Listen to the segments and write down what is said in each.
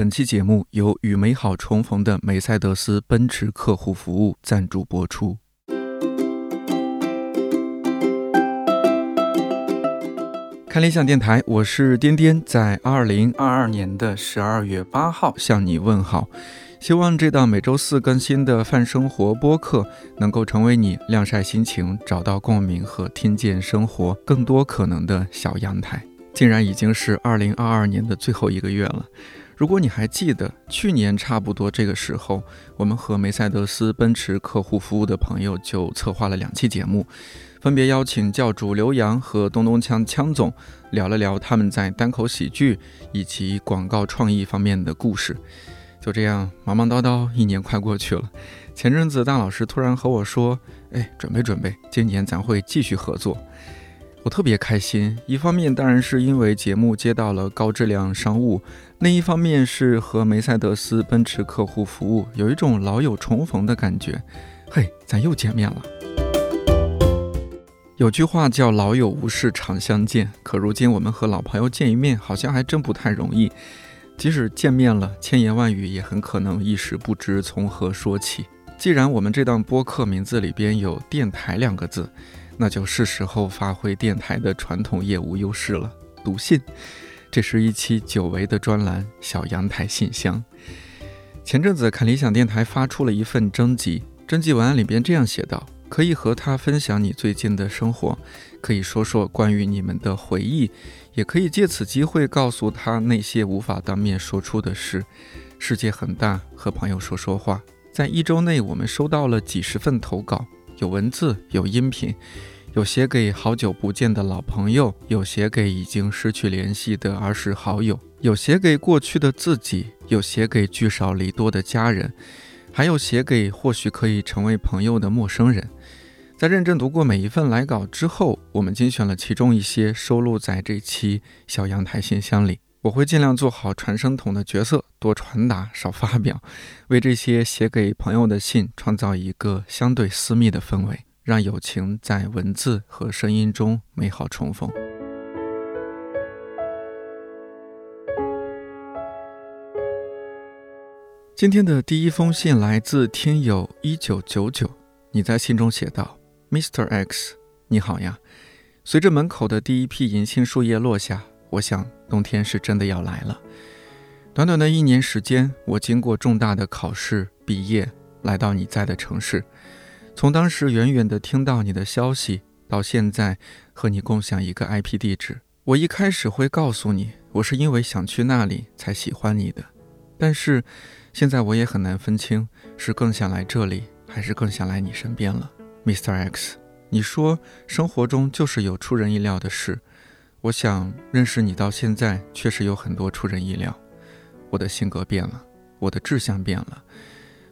本期节目由与美好重逢的梅赛德斯奔驰客户服务赞助播出。看理想电台，我是颠颠，在二零二二年的十二月八号向你问好。希望这档每周四更新的泛生活播客能够成为你晾晒心情、找到共鸣和听见生活更多可能的小阳台。竟然已经是二零二二年的最后一个月了。如果你还记得去年差不多这个时候，我们和梅赛德斯奔驰客户服务的朋友就策划了两期节目。分别邀请教主刘洋和东东锵锵总聊了聊他们在单口喜剧以及广告创意方面的故事。就这样忙忙叨叨，一年快过去了。前阵子大老师突然和我说：“哎，准备准备，今年咱会继续合作。”我特别开心。一方面当然是因为节目接到了高质量商务，另一方面是和梅赛德斯奔驰客户服务有一种老友重逢的感觉。嘿，咱又见面了。有句话叫“老友无事常相见”，可如今我们和老朋友见一面，好像还真不太容易。即使见面了，千言万语也很可能一时不知从何说起。既然我们这档播客名字里边有“电台”两个字，那就是时候发挥电台的传统业务优势了——读信。这是一期久违的专栏——小阳台信箱。前阵子看理想电台发出了一份征集，征集文案里边这样写道。可以和他分享你最近的生活，可以说说关于你们的回忆，也可以借此机会告诉他那些无法当面说出的事。世界很大，和朋友说说话。在一周内，我们收到了几十份投稿，有文字，有音频，有写给好久不见的老朋友，有写给已经失去联系的儿时好友，有写给过去的自己，有写给聚少离多的家人。还有写给或许可以成为朋友的陌生人，在认真读过每一份来稿之后，我们精选了其中一些收录在这期小阳台信箱里。我会尽量做好传声筒的角色，多传达少发表，为这些写给朋友的信创造一个相对私密的氛围，让友情在文字和声音中美好重逢。今天的第一封信来自听友一九九九，你在信中写道：“Mr. X，你好呀。随着门口的第一批银杏树叶落下，我想冬天是真的要来了。短短的一年时间，我经过重大的考试毕业，来到你在的城市。从当时远远的听到你的消息，到现在和你共享一个 IP 地址，我一开始会告诉你，我是因为想去那里才喜欢你的，但是。”现在我也很难分清，是更想来这里，还是更想来你身边了，Mr. X。你说生活中就是有出人意料的事，我想认识你到现在确实有很多出人意料。我的性格变了，我的志向变了，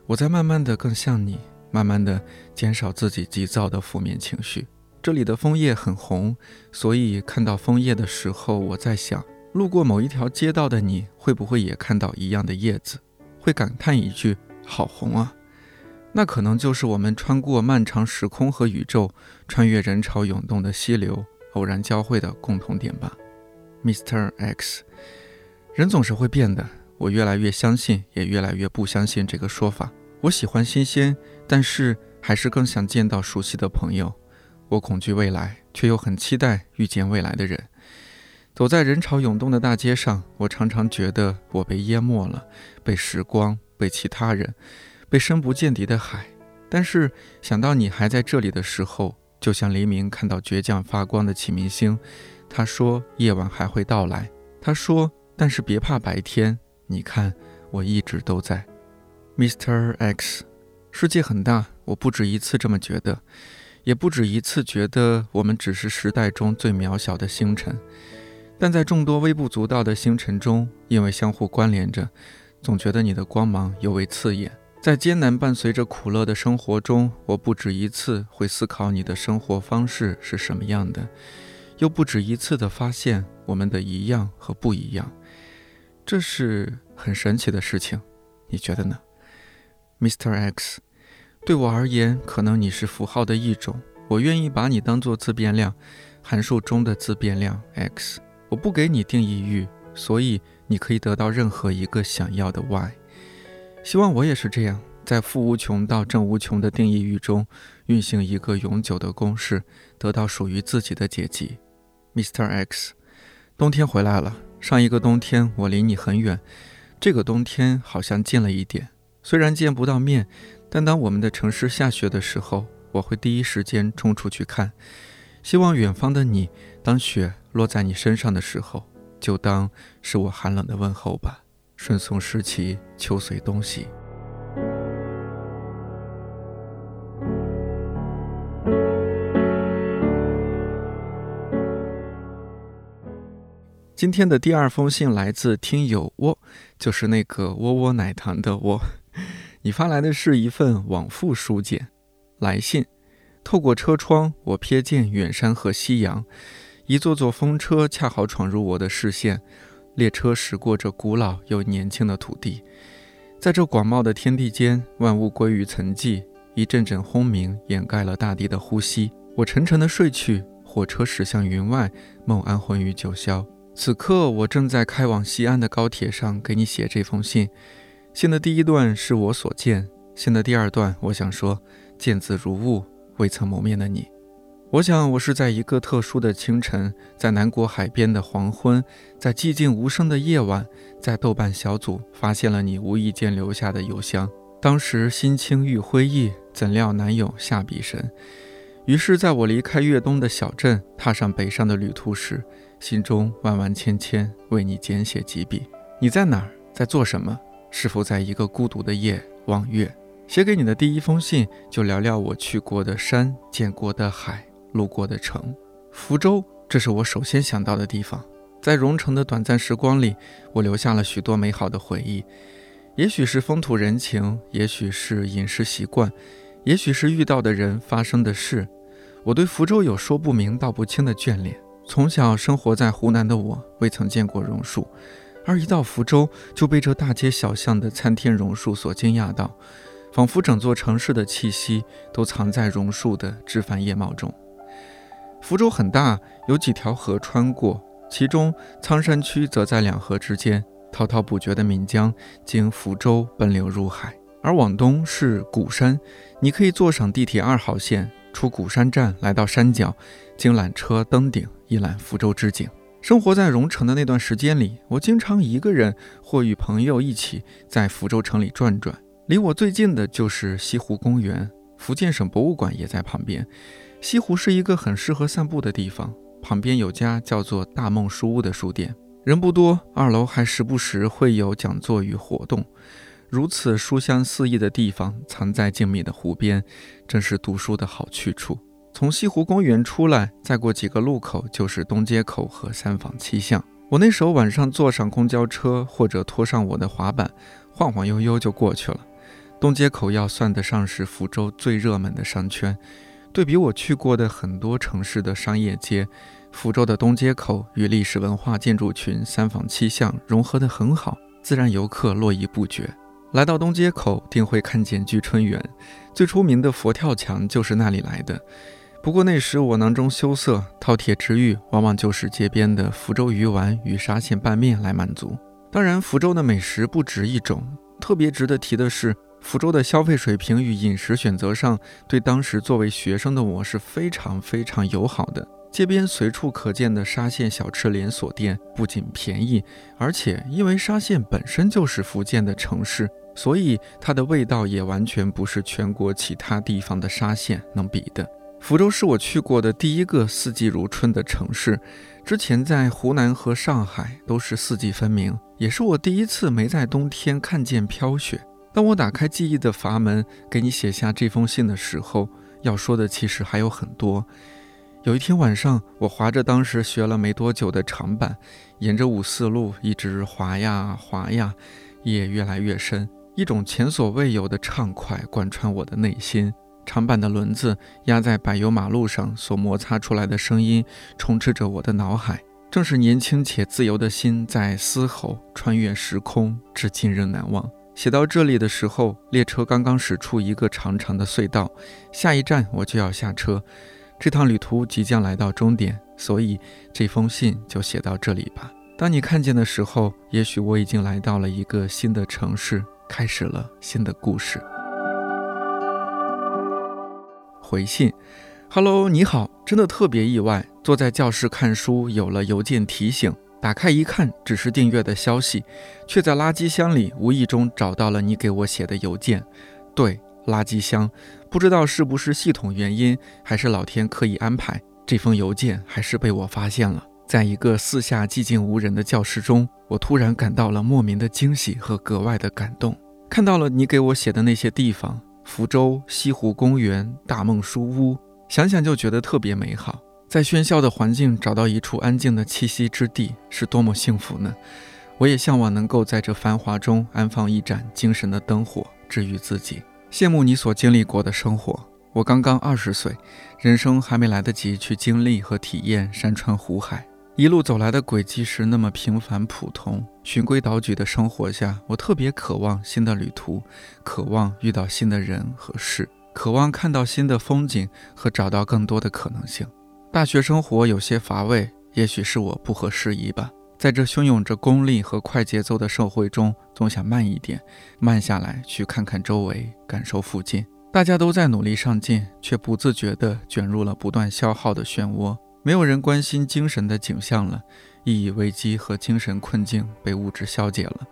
我在慢慢的更像你，慢慢的减少自己急躁的负面情绪。这里的枫叶很红，所以看到枫叶的时候，我在想，路过某一条街道的你会不会也看到一样的叶子？会感叹一句“好红啊”，那可能就是我们穿过漫长时空和宇宙，穿越人潮涌动的溪流，偶然交汇的共同点吧，Mr. X。人总是会变的，我越来越相信，也越来越不相信这个说法。我喜欢新鲜，但是还是更想见到熟悉的朋友。我恐惧未来，却又很期待遇见未来的人。走在人潮涌动的大街上，我常常觉得我被淹没了，被时光，被其他人，被深不见底的海。但是想到你还在这里的时候，就像黎明看到倔强发光的启明星。他说夜晚还会到来。他说，但是别怕白天。你看，我一直都在。Mr. X，世界很大，我不止一次这么觉得，也不止一次觉得我们只是时代中最渺小的星辰。但在众多微不足道的星辰中，因为相互关联着，总觉得你的光芒尤为刺眼。在艰难伴随着苦乐的生活中，我不止一次会思考你的生活方式是什么样的，又不止一次的发现我们的一样和不一样。这是很神奇的事情，你觉得呢，Mr. X？对我而言，可能你是符号的一种，我愿意把你当做自变量，函数中的自变量 x。我不给你定义域，所以你可以得到任何一个想要的 y。希望我也是这样，在负无穷到正无穷的定义域中运行一个永久的公式，得到属于自己的解集。Mr. X，冬天回来了。上一个冬天我离你很远，这个冬天好像近了一点。虽然见不到面，但当我们的城市下雪的时候，我会第一时间冲出去看。希望远方的你，当雪落在你身上的时候，就当是我寒冷的问候吧。顺送时期，秋随冬喜。今天的第二封信来自听友窝，就是那个窝窝奶糖的窝。你发来的是一份往复书简来信。透过车窗，我瞥见远山和夕阳，一座座风车恰好闯入我的视线。列车驶过这古老又年轻的土地，在这广袤的天地间，万物归于沉寂，一阵阵轰鸣掩盖了大地的呼吸。我沉沉的睡去，火车驶向云外，梦安魂于九霄。此刻，我正在开往西安的高铁上，给你写这封信。信的第一段是我所见，信的第二段，我想说，见字如晤，未曾谋面的你。我想，我是在一个特殊的清晨，在南国海边的黄昏，在寂静无声的夜晚，在豆瓣小组发现了你无意间留下的邮箱。当时心清欲灰意，怎料难有下笔神。于是，在我离开粤东的小镇，踏上北上的旅途时。心中万万千千，为你简写几笔。你在哪儿？在做什么？是否在一个孤独的夜望月？写给你的第一封信，就聊聊我去过的山、见过的海、路过的城。福州，这是我首先想到的地方。在榕城的短暂时光里，我留下了许多美好的回忆。也许是风土人情，也许是饮食习惯，也许是遇到的人发生的事。我对福州有说不明道不清的眷恋。从小生活在湖南的我，未曾见过榕树，而一到福州，就被这大街小巷的参天榕树所惊讶到，仿佛整座城市的气息都藏在榕树的枝繁叶茂中。福州很大，有几条河穿过，其中苍山区则在两河之间，滔滔不绝的岷江经福州奔流入海，而往东是鼓山，你可以坐上地铁二号线。出鼓山站，来到山脚，经缆车登顶，一览福州之景。生活在蓉城的那段时间里，我经常一个人或与朋友一起在福州城里转转。离我最近的就是西湖公园，福建省博物馆也在旁边。西湖是一个很适合散步的地方，旁边有家叫做大梦书屋的书店，人不多，二楼还时不时会有讲座与活动。如此书香四溢的地方，藏在静谧的湖边，正是读书的好去处。从西湖公园出来，再过几个路口就是东街口和三坊七巷。我那时候晚上坐上公交车，或者拖上我的滑板，晃晃悠悠就过去了。东街口要算得上是福州最热门的商圈。对比我去过的很多城市的商业街，福州的东街口与历史文化建筑群三坊七巷融合得很好，自然游客络绎不绝。来到东街口，定会看见聚春园，最出名的佛跳墙就是那里来的。不过那时我囊中羞涩，饕餮之欲往往就是街边的福州鱼丸与沙县拌面来满足。当然，福州的美食不止一种。特别值得提的是，福州的消费水平与饮食选择上，对当时作为学生的我是非常非常友好的。街边随处可见的沙县小吃连锁店不仅便宜，而且因为沙县本身就是福建的城市，所以它的味道也完全不是全国其他地方的沙县能比的。福州是我去过的第一个四季如春的城市，之前在湖南和上海都是四季分明，也是我第一次没在冬天看见飘雪。当我打开记忆的阀门，给你写下这封信的时候，要说的其实还有很多。有一天晚上，我划着当时学了没多久的长板，沿着五四路一直划呀划呀，夜越来越深，一种前所未有的畅快贯穿我的内心。长板的轮子压在柏油马路上所摩擦出来的声音，充斥着我的脑海，正是年轻且自由的心在嘶吼，穿越时空，至今仍难忘。写到这里的时候，列车刚刚驶出一个长长的隧道，下一站我就要下车。这趟旅途即将来到终点，所以这封信就写到这里吧。当你看见的时候，也许我已经来到了一个新的城市，开始了新的故事。回信，Hello，你好，真的特别意外。坐在教室看书，有了邮件提醒，打开一看，只是订阅的消息，却在垃圾箱里无意中找到了你给我写的邮件。对，垃圾箱，不知道是不是系统原因，还是老天刻意安排，这封邮件还是被我发现了。在一个四下寂静无人的教室中，我突然感到了莫名的惊喜和格外的感动。看到了你给我写的那些地方：福州西湖公园、大梦书屋，想想就觉得特别美好。在喧嚣的环境找到一处安静的栖息之地，是多么幸福呢？我也向往能够在这繁华中安放一盏精神的灯火，治愈自己。羡慕你所经历过的生活。我刚刚二十岁，人生还没来得及去经历和体验山川湖海。一路走来的轨迹是那么平凡普通，循规蹈矩的生活下，我特别渴望新的旅途，渴望遇到新的人和事，渴望看到新的风景和找到更多的可能性。大学生活有些乏味，也许是我不合时宜吧。在这汹涌着功利和快节奏的社会中，总想慢一点，慢下来去看看周围，感受附近。大家都在努力上进，却不自觉地卷入了不断消耗的漩涡。没有人关心精神的景象了，意义危机和精神困境被物质消解了。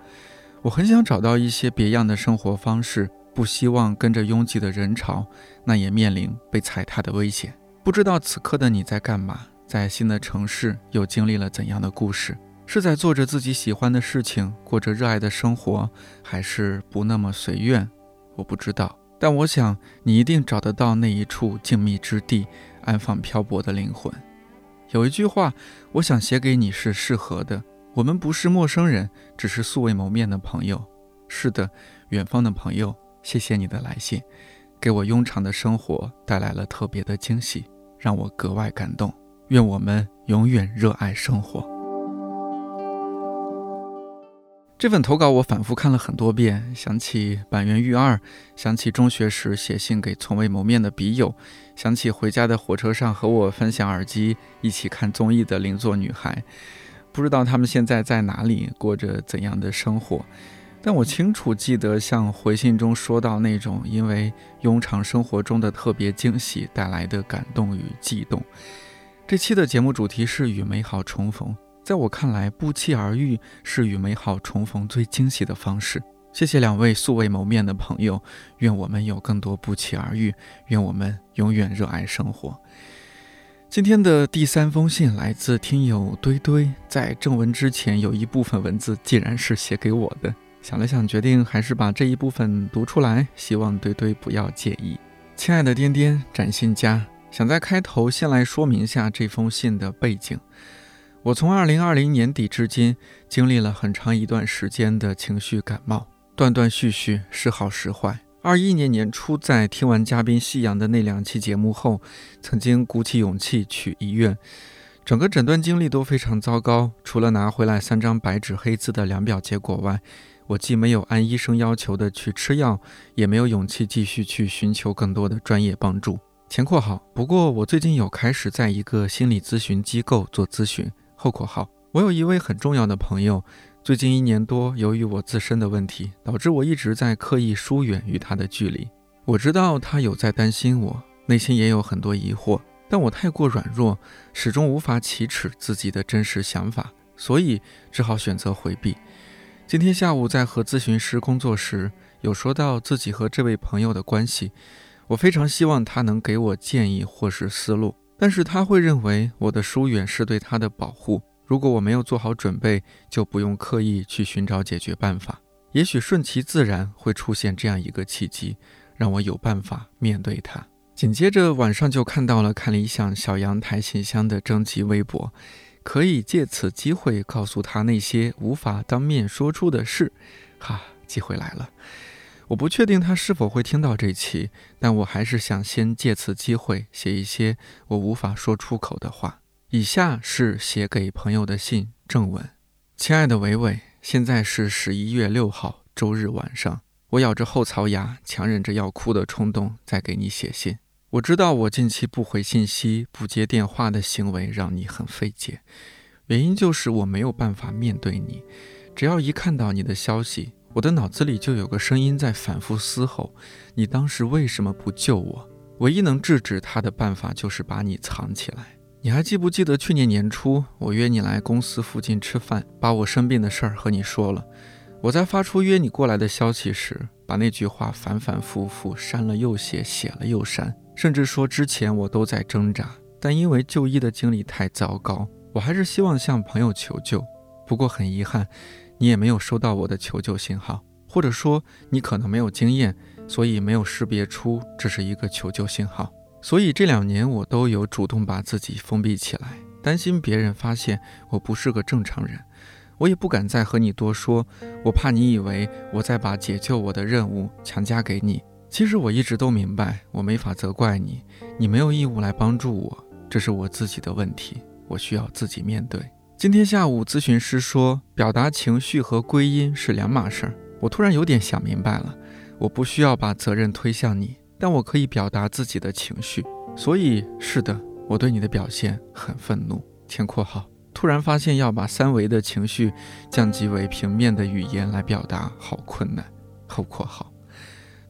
我很想找到一些别样的生活方式，不希望跟着拥挤的人潮，那也面临被踩踏的危险。不知道此刻的你在干嘛，在新的城市又经历了怎样的故事？是在做着自己喜欢的事情，过着热爱的生活，还是不那么随愿？我不知道，但我想你一定找得到那一处静谧之地，安放漂泊的灵魂。有一句话，我想写给你是适合的。我们不是陌生人，只是素未谋面的朋友。是的，远方的朋友，谢谢你的来信，给我庸常的生活带来了特别的惊喜，让我格外感动。愿我们永远热爱生活。这份投稿我反复看了很多遍，想起板垣育二，想起中学时写信给从未谋面的笔友，想起回家的火车上和我分享耳机一起看综艺的邻座女孩。不知道他们现在在哪里，过着怎样的生活，但我清楚记得像回信中说到那种因为庸常生活中的特别惊喜带来的感动与悸动。这期的节目主题是与美好重逢。在我看来，不期而遇是与美好重逢最惊喜的方式。谢谢两位素未谋面的朋友，愿我们有更多不期而遇，愿我们永远热爱生活。今天的第三封信来自听友堆堆，在正文之前有一部分文字竟然是写给我的，想了想，决定还是把这一部分读出来，希望堆堆不要介意。亲爱的颠颠，展信佳，想在开头先来说明下这封信的背景。我从二零二零年底至今，经历了很长一段时间的情绪感冒，断断续续，时好时坏。二一年年初，在听完嘉宾夕阳的那两期节目后，曾经鼓起勇气去医院，整个诊断经历都非常糟糕。除了拿回来三张白纸黑字的量表结果外，我既没有按医生要求的去吃药，也没有勇气继续去寻求更多的专业帮助。前括号，不过我最近有开始在一个心理咨询机构做咨询。后括号，我有一位很重要的朋友，最近一年多，由于我自身的问题，导致我一直在刻意疏远与他的距离。我知道他有在担心我，内心也有很多疑惑，但我太过软弱，始终无法启齿自己的真实想法，所以只好选择回避。今天下午在和咨询师工作时，有说到自己和这位朋友的关系，我非常希望他能给我建议或是思路。但是他会认为我的疏远是对他的保护。如果我没有做好准备，就不用刻意去寻找解决办法。也许顺其自然会出现这样一个契机，让我有办法面对他。紧接着晚上就看到了看理想小阳台信箱的征集微博，可以借此机会告诉他那些无法当面说出的事。哈，机会来了。我不确定他是否会听到这期，但我还是想先借此机会写一些我无法说出口的话。以下是写给朋友的信正文：亲爱的伟伟，现在是十一月六号周日晚上，我咬着后槽牙，强忍着要哭的冲动，在给你写信。我知道我近期不回信息、不接电话的行为让你很费解，原因就是我没有办法面对你。只要一看到你的消息，我的脑子里就有个声音在反复嘶吼：你当时为什么不救我？唯一能制止他的办法就是把你藏起来。你还记不记得去年年初，我约你来公司附近吃饭，把我生病的事儿和你说了。我在发出约你过来的消息时，把那句话反反复复删了又写，写了又删，甚至说之前我都在挣扎，但因为就医的经历太糟糕，我还是希望向朋友求救。不过很遗憾，你也没有收到我的求救信号，或者说你可能没有经验，所以没有识别出这是一个求救信号。所以这两年我都有主动把自己封闭起来，担心别人发现我不是个正常人。我也不敢再和你多说，我怕你以为我在把解救我的任务强加给你。其实我一直都明白，我没法责怪你，你没有义务来帮助我，这是我自己的问题，我需要自己面对。今天下午，咨询师说，表达情绪和归因是两码事儿。我突然有点想明白了，我不需要把责任推向你，但我可以表达自己的情绪。所以，是的，我对你的表现很愤怒。前括号，突然发现要把三维的情绪降级为平面的语言来表达，好困难。后括号，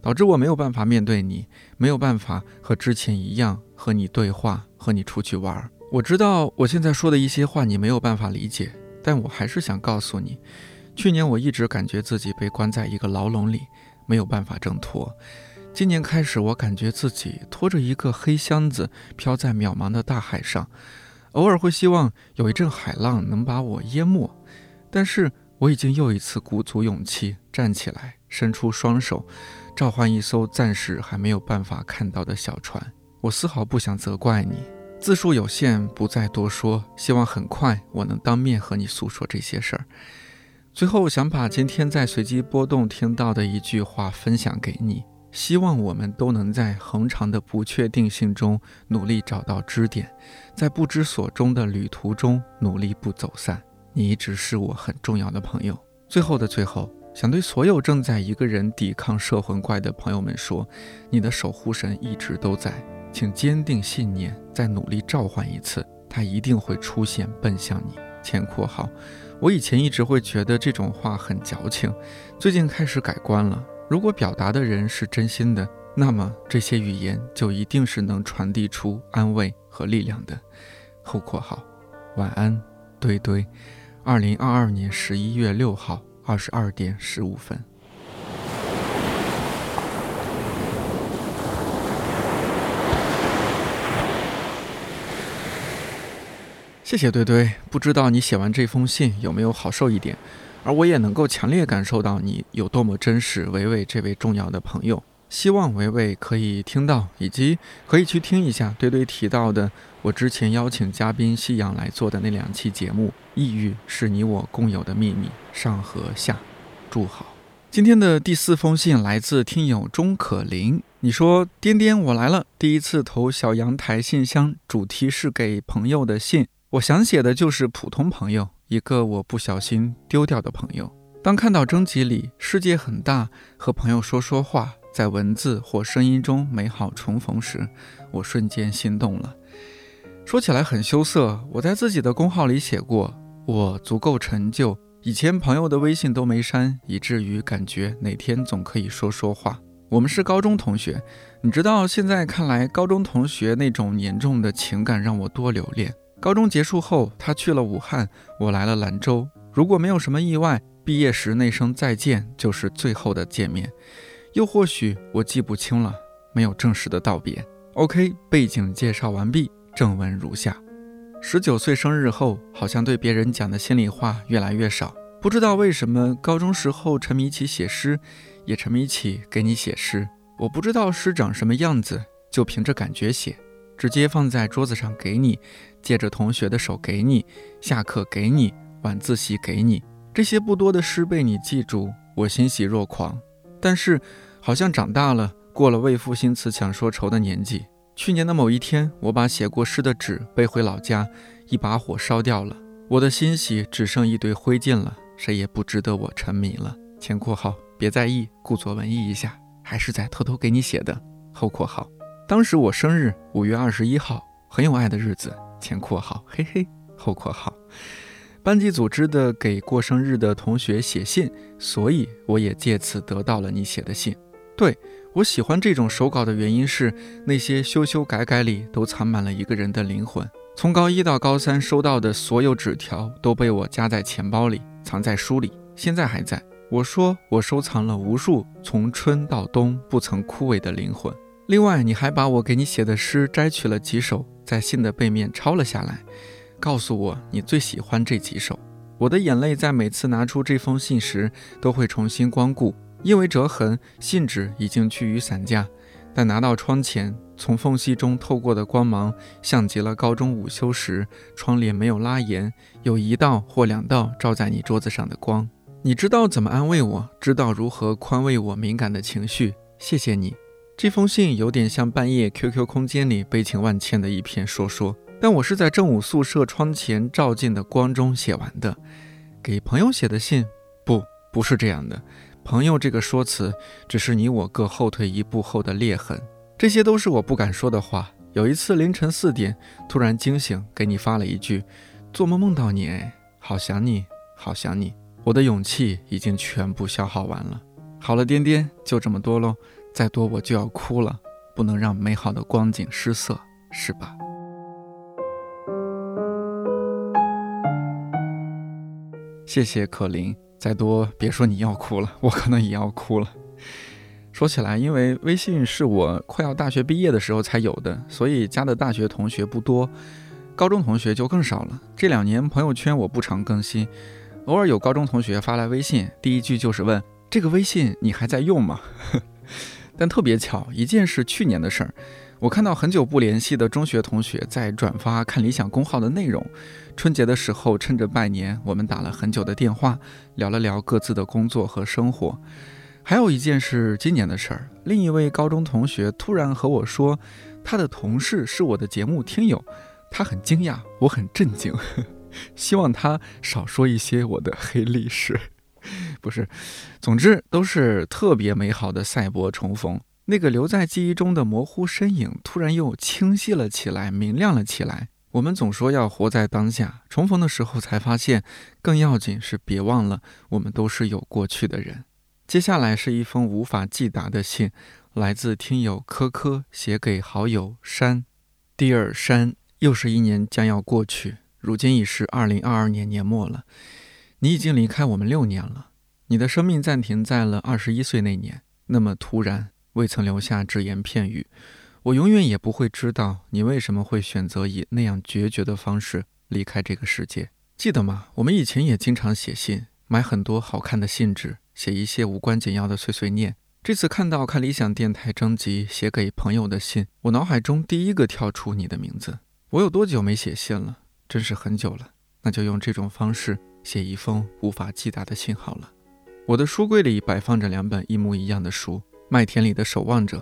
导致我没有办法面对你，没有办法和之前一样和你对话，和你出去玩。我知道我现在说的一些话你没有办法理解，但我还是想告诉你，去年我一直感觉自己被关在一个牢笼里，没有办法挣脱。今年开始，我感觉自己拖着一个黑箱子飘在渺茫的大海上，偶尔会希望有一阵海浪能把我淹没。但是我已经又一次鼓足勇气站起来，伸出双手，召唤一艘暂时还没有办法看到的小船。我丝毫不想责怪你。字数有限，不再多说。希望很快我能当面和你诉说这些事儿。最后，想把今天在随机波动听到的一句话分享给你：希望我们都能在恒长的不确定性中努力找到支点，在不知所终的旅途中努力不走散。你一直是我很重要的朋友。最后的最后，想对所有正在一个人抵抗摄魂怪的朋友们说：你的守护神一直都在。请坚定信念，再努力召唤一次，他一定会出现，奔向你。前括号，我以前一直会觉得这种话很矫情，最近开始改观了。如果表达的人是真心的，那么这些语言就一定是能传递出安慰和力量的。后括号，晚安，堆堆。二零二二年十一月六号二十二点十五分。谢谢堆堆，不知道你写完这封信有没有好受一点，而我也能够强烈感受到你有多么珍视维维这位重要的朋友。希望维维可以听到，以及可以去听一下堆堆提到的我之前邀请嘉宾夕阳来做的那两期节目。抑郁是你我共有的秘密，上和下，祝好。今天的第四封信来自听友钟可林，你说颠颠我来了，第一次投小阳台信箱，主题是给朋友的信。我想写的就是普通朋友，一个我不小心丢掉的朋友。当看到征集里“世界很大，和朋友说说话，在文字或声音中美好重逢”时，我瞬间心动了。说起来很羞涩，我在自己的公号里写过，我足够陈旧，以前朋友的微信都没删，以至于感觉哪天总可以说说话。我们是高中同学，你知道，现在看来，高中同学那种严重的情感让我多留恋。高中结束后，他去了武汉，我来了兰州。如果没有什么意外，毕业时那声再见就是最后的见面。又或许我记不清了，没有正式的道别。OK，背景介绍完毕，正文如下：十九岁生日后，好像对别人讲的心里话越来越少。不知道为什么，高中时候沉迷起写诗，也沉迷起给你写诗。我不知道诗长什么样子，就凭着感觉写。直接放在桌子上给你，借着同学的手给你，下课给你，晚自习给你，这些不多的诗被你记住，我欣喜若狂。但是好像长大了，过了为赋新词强说愁的年纪。去年的某一天，我把写过诗的纸背回老家，一把火烧掉了，我的欣喜只剩一堆灰烬了，谁也不值得我沉迷了。前括号别在意，故作文艺一下，还是在偷偷给你写的。后括号。当时我生日五月二十一号，很有爱的日子。前括号，嘿嘿，后括号。班级组织的给过生日的同学写信，所以我也借此得到了你写的信。对我喜欢这种手稿的原因是，那些修修改改里都藏满了一个人的灵魂。从高一到高三收到的所有纸条都被我夹在钱包里，藏在书里，现在还在。我说我收藏了无数从春到冬不曾枯萎的灵魂。另外，你还把我给你写的诗摘取了几首，在信的背面抄了下来，告诉我你最喜欢这几首。我的眼泪在每次拿出这封信时都会重新光顾，因为折痕，信纸已经趋于散架。但拿到窗前，从缝隙中透过的光芒，像极了高中午休时窗帘没有拉严，有一道或两道照在你桌子上的光。你知道怎么安慰我，知道如何宽慰我敏感的情绪。谢谢你。这封信有点像半夜 QQ 空间里悲情万千的一篇说说，但我是在正午宿舍窗前照进的光中写完的。给朋友写的信，不，不是这样的。朋友这个说辞，只是你我各后退一步后的裂痕。这些都是我不敢说的话。有一次凌晨四点，突然惊醒，给你发了一句：“做梦梦到你，哎，好想你，好想你。”我的勇气已经全部消耗完了。好了，颠颠，就这么多喽。再多我就要哭了，不能让美好的光景失色，是吧？谢谢可林，再多别说你要哭了，我可能也要哭了。说起来，因为微信是我快要大学毕业的时候才有的，所以加的大学同学不多，高中同学就更少了。这两年朋友圈我不常更新，偶尔有高中同学发来微信，第一句就是问：“这个微信你还在用吗？” 但特别巧，一件是去年的事儿，我看到很久不联系的中学同学在转发看理想公号的内容。春节的时候，趁着拜年，我们打了很久的电话，聊了聊各自的工作和生活。还有一件是今年的事儿，另一位高中同学突然和我说，他的同事是我的节目听友，他很惊讶，我很震惊，希望他少说一些我的黑历史。不是，总之都是特别美好的赛博重逢。那个留在记忆中的模糊身影，突然又清晰了起来，明亮了起来。我们总说要活在当下，重逢的时候才发现，更要紧是别忘了，我们都是有过去的人。接下来是一封无法寄达的信，来自听友科科写给好友山。第二山，又是一年将要过去，如今已是二零二二年年末了。你已经离开我们六年了，你的生命暂停在了二十一岁那年，那么突然，未曾留下只言片语。我永远也不会知道你为什么会选择以那样决绝的方式离开这个世界。记得吗？我们以前也经常写信，买很多好看的信纸，写一些无关紧要的碎碎念。这次看到看理想电台征集写给朋友的信，我脑海中第一个跳出你的名字。我有多久没写信了？真是很久了。那就用这种方式。写一封无法寄达的信好了。我的书柜里摆放着两本一模一样的书，《麦田里的守望者》，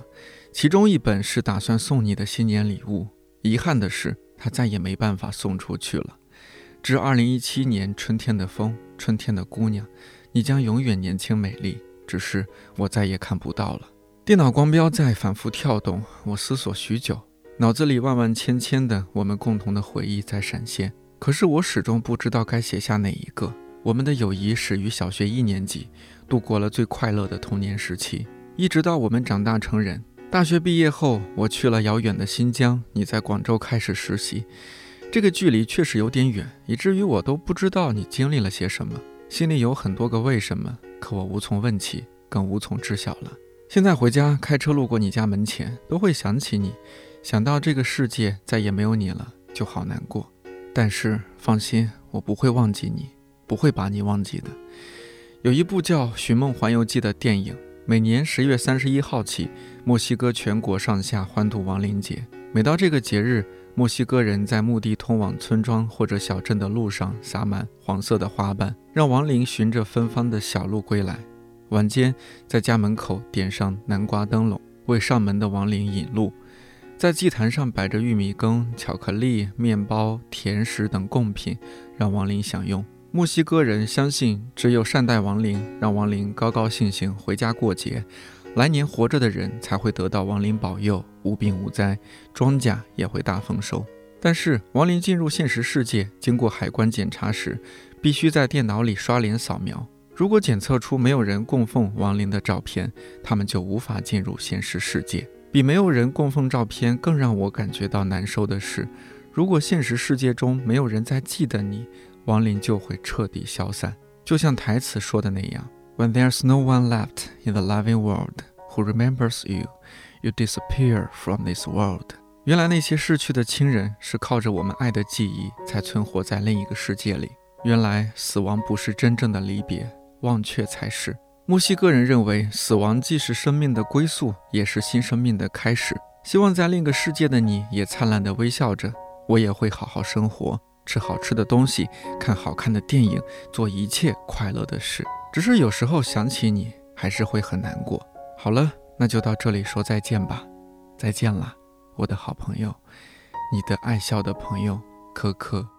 其中一本是打算送你的新年礼物。遗憾的是，它再也没办法送出去了。致2017年春天的风，春天的姑娘，你将永远年轻美丽，只是我再也看不到了。电脑光标在反复跳动，我思索许久，脑子里万万千千的我们共同的回忆在闪现。可是我始终不知道该写下哪一个。我们的友谊始于小学一年级，度过了最快乐的童年时期，一直到我们长大成人。大学毕业后，我去了遥远的新疆，你在广州开始实习。这个距离确实有点远，以至于我都不知道你经历了些什么，心里有很多个为什么，可我无从问起，更无从知晓了。现在回家开车路过你家门前，都会想起你，想到这个世界再也没有你了，就好难过。但是放心，我不会忘记你，不会把你忘记的。有一部叫《寻梦环游记》的电影，每年十月三十一号起，墨西哥全国上下欢度亡灵节。每到这个节日，墨西哥人在墓地通往村庄或者小镇的路上撒满黄色的花瓣，让亡灵循着芬芳的小路归来。晚间，在家门口点上南瓜灯笼，为上门的亡灵引路。在祭坛上摆着玉米羹、巧克力、面包、甜食等贡品，让亡灵享用。墨西哥人相信，只有善待亡灵，让亡灵高高兴兴回家过节，来年活着的人才会得到亡灵保佑，无病无灾，庄稼也会大丰收。但是亡灵进入现实世界，经过海关检查时，必须在电脑里刷脸扫描。如果检测出没有人供奉亡灵的照片，他们就无法进入现实世界。比没有人供奉照片更让我感觉到难受的是，如果现实世界中没有人再记得你，亡灵就会彻底消散。就像台词说的那样：“When there's no one left in the living world who remembers you, you disappear from this world。”原来那些逝去的亲人是靠着我们爱的记忆才存活在另一个世界里。原来死亡不是真正的离别，忘却才是。墨西哥人认为，死亡既是生命的归宿，也是新生命的开始。希望在另一个世界的你也灿烂地微笑着，我也会好好生活，吃好吃的东西，看好看的电影，做一切快乐的事。只是有时候想起你，还是会很难过。好了，那就到这里说再见吧，再见了。我的好朋友，你的爱笑的朋友，可可。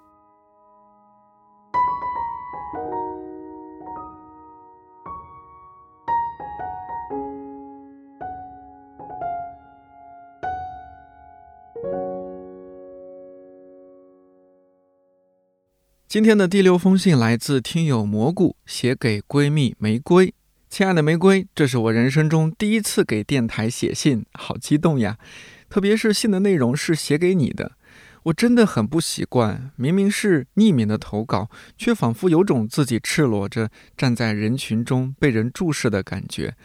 今天的第六封信来自听友蘑菇，写给闺蜜玫瑰。亲爱的玫瑰，这是我人生中第一次给电台写信，好激动呀！特别是信的内容是写给你的，我真的很不习惯。明明是匿名的投稿，却仿佛有种自己赤裸着站在人群中被人注视的感觉。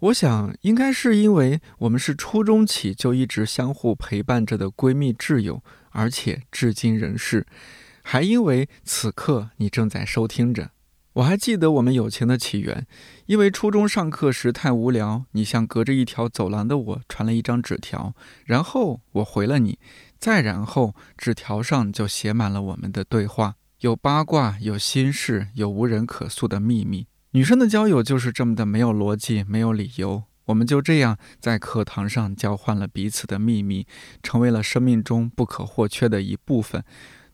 我想，应该是因为我们是初中起就一直相互陪伴着的闺蜜挚友，而且至今仍是，还因为此刻你正在收听着。我还记得我们友情的起源，因为初中上课时太无聊，你向隔着一条走廊的我传了一张纸条，然后我回了你，再然后纸条上就写满了我们的对话，有八卦，有心事，有无人可诉的秘密。女生的交友就是这么的没有逻辑，没有理由。我们就这样在课堂上交换了彼此的秘密，成为了生命中不可或缺的一部分。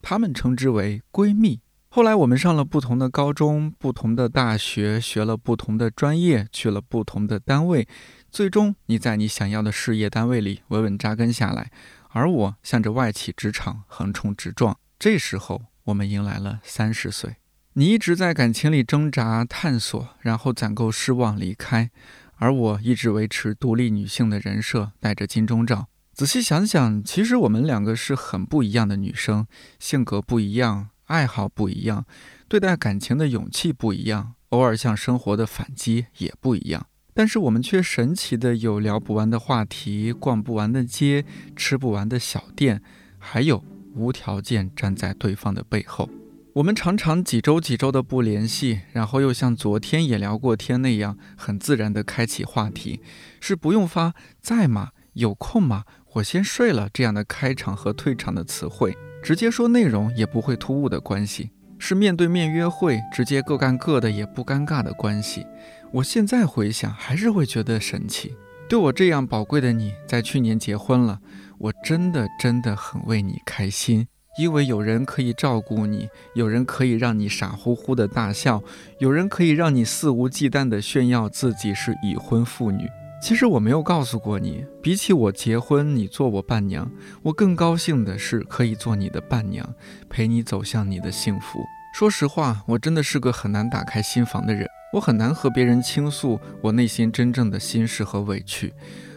他们称之为闺蜜。后来我们上了不同的高中，不同的大学，学了不同的专业，去了不同的单位，最终你在你想要的事业单位里稳稳扎根下来，而我向着外企职场横冲直撞。这时候我们迎来了三十岁，你一直在感情里挣扎探索，然后攒够失望离开，而我一直维持独立女性的人设，戴着金钟罩。仔细想想，其实我们两个是很不一样的女生，性格不一样。爱好不一样，对待感情的勇气不一样，偶尔向生活的反击也不一样。但是我们却神奇的有聊不完的话题，逛不完的街，吃不完的小店，还有无条件站在对方的背后。我们常常几周几周的不联系，然后又像昨天也聊过天那样，很自然的开启话题，是不用发在吗？有空吗？我先睡了这样的开场和退场的词汇。直接说内容也不会突兀的关系，是面对面约会，直接各干各的也不尴尬的关系。我现在回想，还是会觉得神奇。对我这样宝贵的你，在去年结婚了，我真的真的很为你开心，因为有人可以照顾你，有人可以让你傻乎乎的大笑，有人可以让你肆无忌惮的炫耀自己是已婚妇女。其实我没有告诉过你，比起我结婚，你做我伴娘，我更高兴的是可以做你的伴娘，陪你走向你的幸福。说实话，我真的是个很难打开心房的人，我很难和别人倾诉我内心真正的心事和委屈。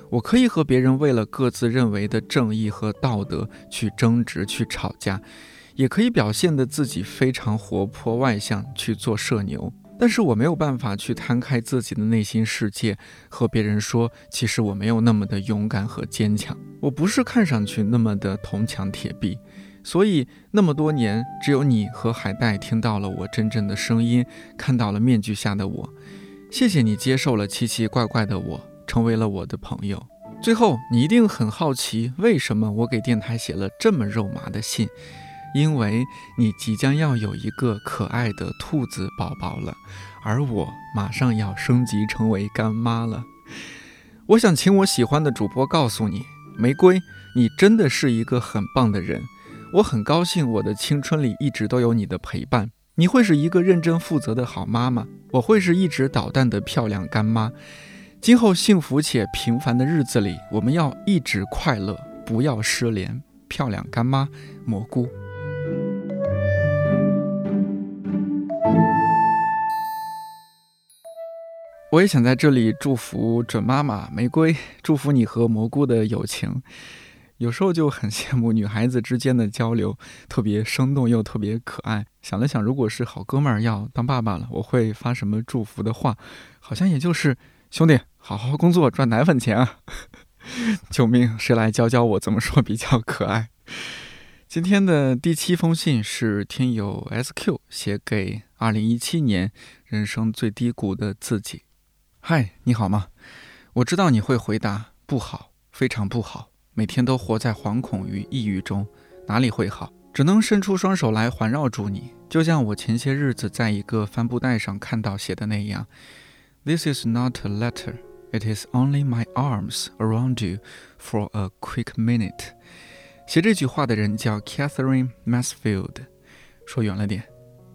我可以和别人为了各自认为的正义和道德去争执、去吵架，也可以表现的自己非常活泼外向去做社牛。但是我没有办法去摊开自己的内心世界，和别人说，其实我没有那么的勇敢和坚强，我不是看上去那么的铜墙铁壁。所以那么多年，只有你和海带听到了我真正的声音，看到了面具下的我。谢谢你接受了奇奇怪怪的我，成为了我的朋友。最后，你一定很好奇，为什么我给电台写了这么肉麻的信。因为你即将要有一个可爱的兔子宝宝了，而我马上要升级成为干妈了。我想请我喜欢的主播告诉你，玫瑰，你真的是一个很棒的人。我很高兴我的青春里一直都有你的陪伴。你会是一个认真负责的好妈妈，我会是一直捣蛋的漂亮干妈。今后幸福且平凡的日子里，我们要一直快乐，不要失联。漂亮干妈蘑菇。我也想在这里祝福准妈妈玫瑰，祝福你和蘑菇的友情。有时候就很羡慕女孩子之间的交流，特别生动又特别可爱。想了想，如果是好哥们儿要当爸爸了，我会发什么祝福的话？好像也就是兄弟，好好工作赚奶粉钱啊！救命，谁来教教我怎么说比较可爱？今天的第七封信是听友 SQ 写给二零一七年人生最低谷的自己。嗨，你好吗？我知道你会回答不好，非常不好。每天都活在惶恐与抑郁中，哪里会好？只能伸出双手来环绕住你，就像我前些日子在一个帆布袋上看到写的那样：“This is not a letter, it is only my arms around you for a quick minute。”写这句话的人叫 Catherine Masfield，。说远了点，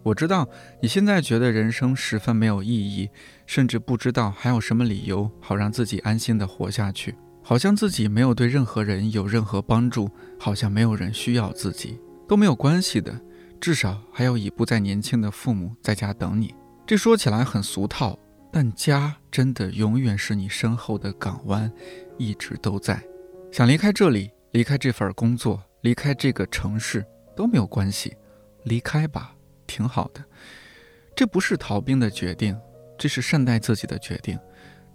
我知道你现在觉得人生十分没有意义，甚至不知道还有什么理由好让自己安心的活下去。好像自己没有对任何人有任何帮助，好像没有人需要自己，都没有关系的，至少还有已不再年轻的父母在家等你。这说起来很俗套，但家真的永远是你身后的港湾，一直都在。想离开这里，离开这份工作，离开这个城市都没有关系，离开吧，挺好的。这不是逃兵的决定，这是善待自己的决定。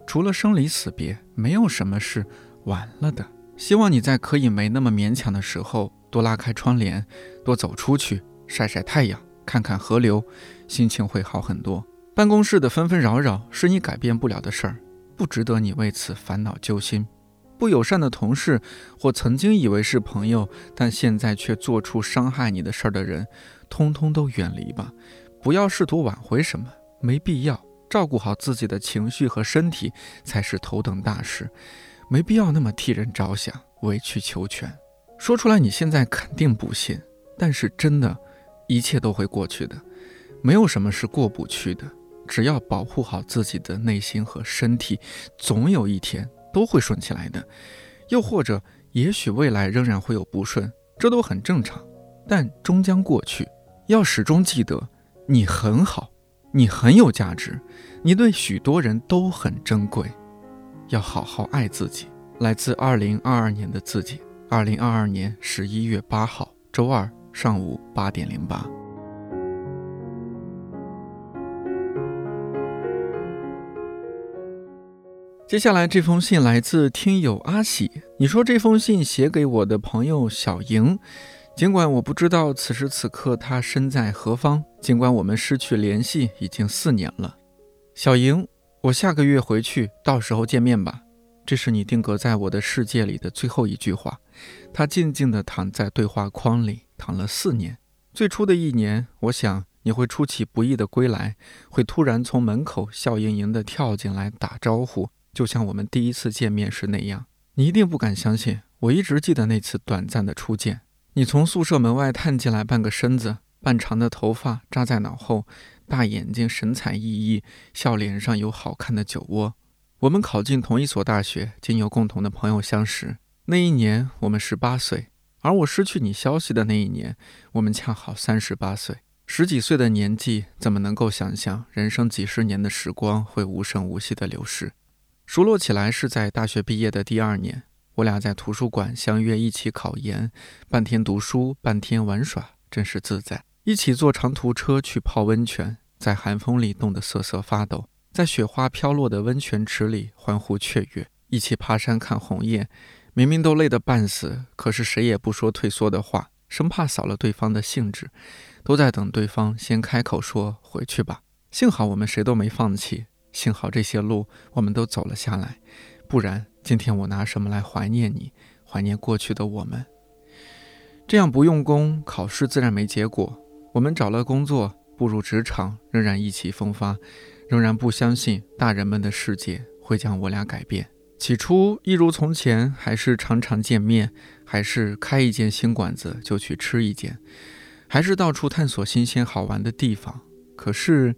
除了生离死别，没有什么是完了的。希望你在可以没那么勉强的时候，多拉开窗帘，多走出去晒晒太阳，看看河流，心情会好很多。办公室的纷纷扰扰是你改变不了的事儿，不值得你为此烦恼揪心。不友善的同事或曾经以为是朋友，但现在却做出伤害你的事儿的人，通通都远离吧。不要试图挽回什么，没必要。照顾好自己的情绪和身体才是头等大事，没必要那么替人着想，委曲求全。说出来你现在肯定不信，但是真的，一切都会过去的，没有什么是过不去的。只要保护好自己的内心和身体，总有一天都会顺起来的。又或者，也许未来仍然会有不顺，这都很正常，但终将过去。要始终记得，你很好。你很有价值，你对许多人都很珍贵，要好好爱自己。来自二零二二年的自己，二零二二年十一月八号周二上午八点零八。接下来这封信来自听友阿喜，你说这封信写给我的朋友小莹。尽管我不知道此时此刻他身在何方，尽管我们失去联系已经四年了，小莹，我下个月回去，到时候见面吧。这是你定格在我的世界里的最后一句话。他静静地躺在对话框里，躺了四年。最初的一年，我想你会出其不意的归来，会突然从门口笑盈盈地跳进来打招呼，就像我们第一次见面时那样。你一定不敢相信，我一直记得那次短暂的初见。你从宿舍门外探进来，半个身子，半长的头发扎在脑后，大眼睛神采奕奕，笑脸上有好看的酒窝。我们考进同一所大学，经由共同的朋友相识。那一年我们十八岁，而我失去你消息的那一年，我们恰好三十八岁。十几岁的年纪，怎么能够想象人生几十年的时光会无声无息地流逝？熟络起来是在大学毕业的第二年。我俩在图书馆相约一起考研，半天读书，半天玩耍，真是自在。一起坐长途车去泡温泉，在寒风里冻得瑟瑟发抖，在雪花飘落的温泉池里欢呼雀跃。一起爬山看红叶，明明都累得半死，可是谁也不说退缩的话，生怕扫了对方的兴致，都在等对方先开口说回去吧。幸好我们谁都没放弃，幸好这些路我们都走了下来，不然。今天我拿什么来怀念你？怀念过去的我们。这样不用功，考试自然没结果。我们找了工作，步入职场，仍然意气风发，仍然不相信大人们的世界会将我俩改变。起初一如从前，还是常常见面，还是开一间新馆子就去吃一间，还是到处探索新鲜好玩的地方。可是。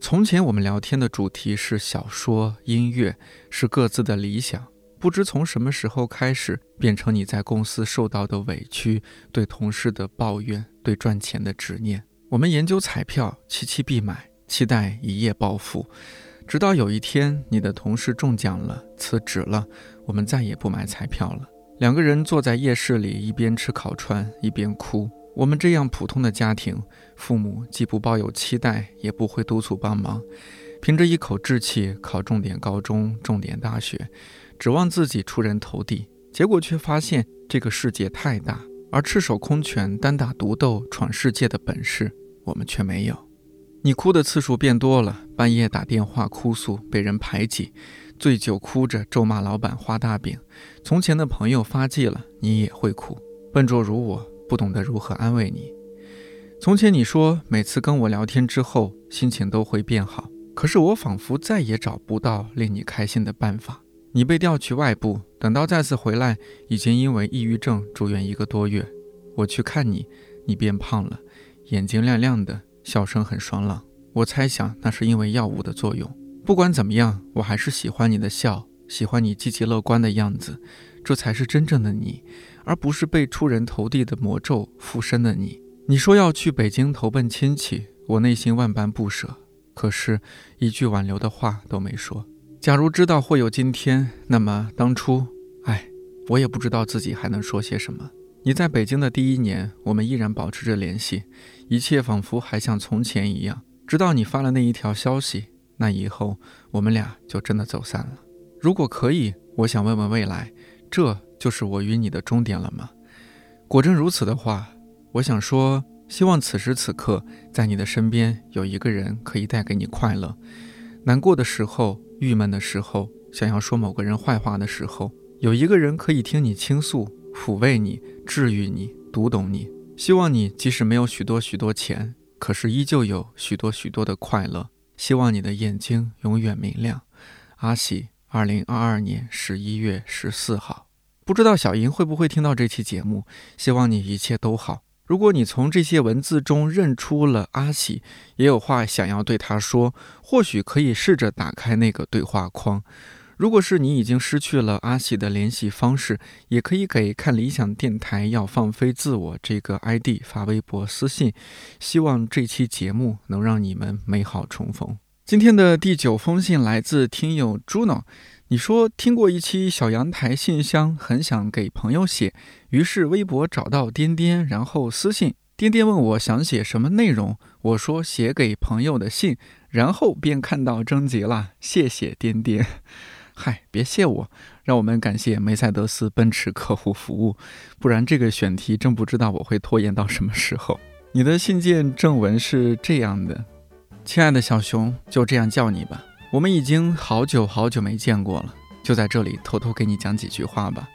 从前我们聊天的主题是小说、音乐，是各自的理想。不知从什么时候开始，变成你在公司受到的委屈，对同事的抱怨，对赚钱的执念。我们研究彩票，期期必买，期待一夜暴富。直到有一天，你的同事中奖了，辞职了，我们再也不买彩票了。两个人坐在夜市里，一边吃烤串，一边哭。我们这样普通的家庭，父母既不抱有期待，也不会督促帮忙，凭着一口志气考重点高中、重点大学。指望自己出人头地，结果却发现这个世界太大，而赤手空拳单打独斗闯世界的本事，我们却没有。你哭的次数变多了，半夜打电话哭诉被人排挤，醉酒哭着咒骂老板画大饼。从前的朋友发迹了，你也会哭。笨拙如我，不懂得如何安慰你。从前你说每次跟我聊天之后，心情都会变好，可是我仿佛再也找不到令你开心的办法。你被调去外部，等到再次回来，已经因为抑郁症住院一个多月。我去看你，你变胖了，眼睛亮亮的，笑声很爽朗。我猜想那是因为药物的作用。不管怎么样，我还是喜欢你的笑，喜欢你积极乐观的样子，这才是真正的你，而不是被出人头地的魔咒附身的你。你说要去北京投奔亲戚，我内心万般不舍，可是，一句挽留的话都没说。假如知道会有今天，那么当初，哎，我也不知道自己还能说些什么。你在北京的第一年，我们依然保持着联系，一切仿佛还像从前一样。直到你发了那一条消息，那以后我们俩就真的走散了。如果可以，我想问问未来，这就是我与你的终点了吗？果真如此的话，我想说，希望此时此刻，在你的身边有一个人可以带给你快乐。难过的时候。郁闷的时候，想要说某个人坏话的时候，有一个人可以听你倾诉，抚慰你，治愈你，读懂你。希望你即使没有许多许多钱，可是依旧有许多许多的快乐。希望你的眼睛永远明亮。阿喜，二零二二年十一月十四号。不知道小莹会不会听到这期节目？希望你一切都好。如果你从这些文字中认出了阿喜，也有话想要对他说，或许可以试着打开那个对话框。如果是你已经失去了阿喜的联系方式，也可以给看理想电台要放飞自我这个 ID 发微博私信。希望这期节目能让你们美好重逢。今天的第九封信来自听友 Juno。你说听过一期小阳台信箱，很想给朋友写，于是微博找到颠颠，然后私信颠颠问我想写什么内容，我说写给朋友的信，然后便看到征集了，谢谢颠颠。嗨，别谢我，让我们感谢梅赛德斯奔驰客户服务，不然这个选题真不知道我会拖延到什么时候。你的信件正文是这样的，亲爱的小熊，就这样叫你吧。我们已经好久好久没见过了，就在这里偷偷给你讲几句话吧。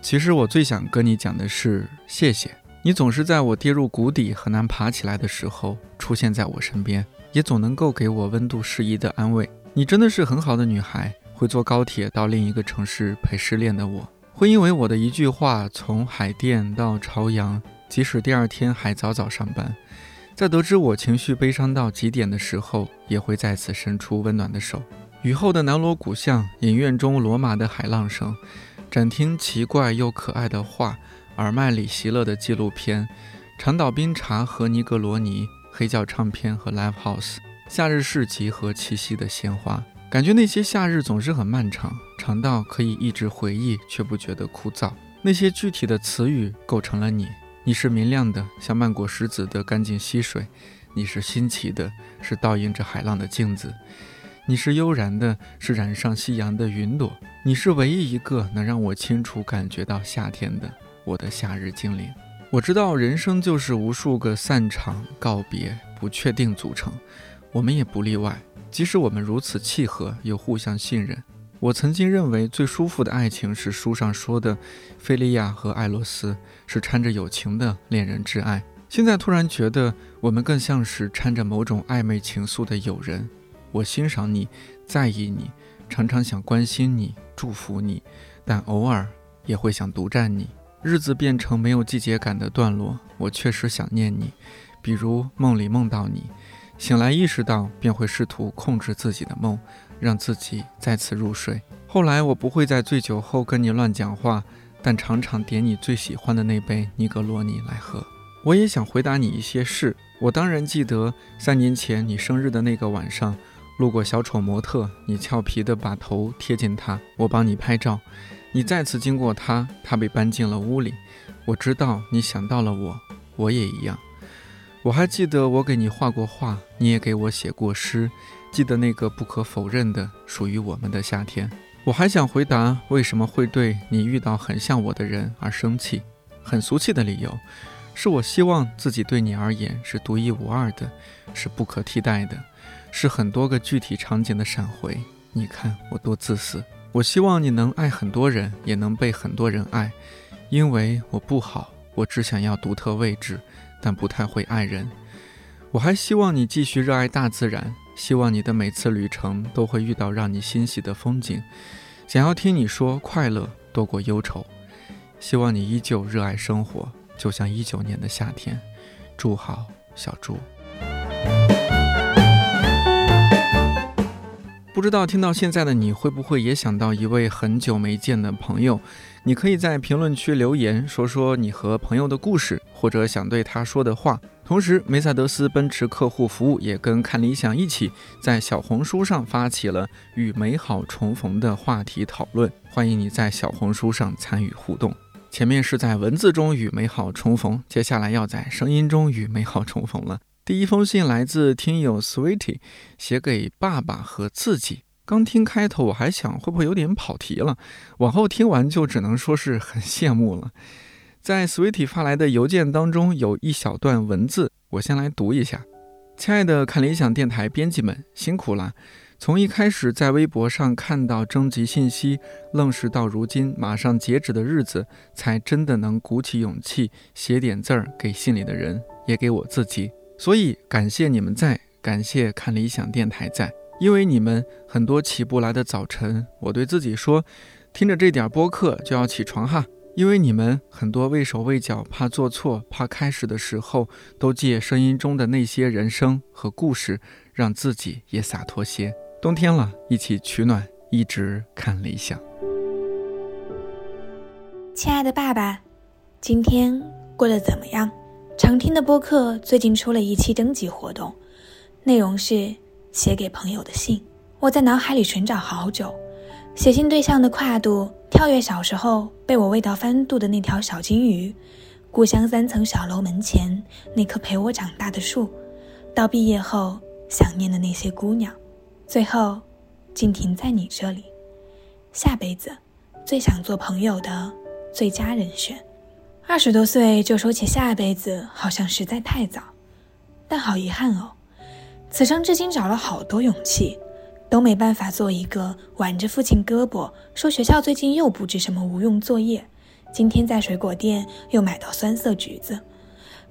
其实我最想跟你讲的是，谢谢你总是在我跌入谷底很难爬起来的时候出现在我身边，也总能够给我温度适宜的安慰。你真的是很好的女孩，会坐高铁到另一个城市陪失恋的我，会因为我的一句话从海淀到朝阳，即使第二天还早早上班。在得知我情绪悲伤到极点的时候，也会再次伸出温暖的手。雨后的南锣鼓巷，影院中罗马的海浪声，展厅奇怪又可爱的画，耳麦里席勒的纪录片，长岛冰茶和尼格罗尼，黑胶唱片和 live house，夏日市集和七夕的鲜花。感觉那些夏日总是很漫长，长到可以一直回忆却不觉得枯燥。那些具体的词语构成了你。你是明亮的，像曼果石子的干净溪水；你是新奇的，是倒映着海浪的镜子；你是悠然的，是染上夕阳的云朵；你是唯一一个能让我清楚感觉到夏天的我的夏日精灵。我知道人生就是无数个散场、告别、不确定组成，我们也不例外。即使我们如此契合，又互相信任。我曾经认为最舒服的爱情是书上说的，菲利亚和艾洛斯是掺着友情的恋人之爱。现在突然觉得我们更像是掺着某种暧昧情愫的友人。我欣赏你，在意你，常常想关心你、祝福你，但偶尔也会想独占你。日子变成没有季节感的段落，我确实想念你。比如梦里梦到你，醒来意识到，便会试图控制自己的梦。让自己再次入睡，后来我不会在醉酒后跟你乱讲话，但常常点你最喜欢的那杯尼格罗尼来喝。我也想回答你一些事。我当然记得三年前你生日的那个晚上，路过小丑模特，你俏皮地把头贴近他，我帮你拍照。你再次经过他，他被搬进了屋里。我知道你想到了我，我也一样。我还记得我给你画过画，你也给我写过诗。记得那个不可否认的属于我们的夏天。我还想回答为什么会对你遇到很像我的人而生气，很俗气的理由。是我希望自己对你而言是独一无二的，是不可替代的，是很多个具体场景的闪回。你看我多自私！我希望你能爱很多人，也能被很多人爱，因为我不好，我只想要独特位置，但不太会爱人。我还希望你继续热爱大自然，希望你的每次旅程都会遇到让你欣喜的风景，想要听你说快乐多过忧愁，希望你依旧热爱生活。就像一九年的夏天，祝好小猪。不知道听到现在的你会不会也想到一位很久没见的朋友？你可以在评论区留言说说你和朋友的故事，或者想对他说的话。同时，梅赛德斯奔驰客户服务也跟看理想一起在小红书上发起了与美好重逢的话题讨论，欢迎你在小红书上参与互动。前面是在文字中与美好重逢，接下来要在声音中与美好重逢了。第一封信来自听友 Sweetie，写给爸爸和自己。刚听开头，我还想会不会有点跑题了，往后听完就只能说是很羡慕了。在 Sweetie 发来的邮件当中有一小段文字，我先来读一下：亲爱的看理想电台编辑们，辛苦了。从一开始在微博上看到征集信息，愣是到如今马上截止的日子，才真的能鼓起勇气写点字儿给信里的人，也给我自己。所以感谢你们在，感谢看理想电台在，因为你们很多起不来的早晨，我对自己说，听着这点播客就要起床哈。因为你们很多畏手畏脚，怕做错，怕开始的时候，都借声音中的那些人生和故事，让自己也洒脱些。冬天了，一起取暖，一直看理想。亲爱的爸爸，今天过得怎么样？常听的播客最近出了一期征集活动，内容是写给朋友的信。我在脑海里寻找好久，写信对象的跨度，跳跃小时候被我喂到翻肚的那条小金鱼，故乡三层小楼门前那棵陪我长大的树，到毕业后想念的那些姑娘。最后，竟停在你这里。下辈子，最想做朋友的最佳人选。二十多岁就说起下辈子，好像实在太早。但好遗憾哦，此生至今找了好多勇气，都没办法做一个挽着父亲胳膊说学校最近又布置什么无用作业，今天在水果店又买到酸涩橘子。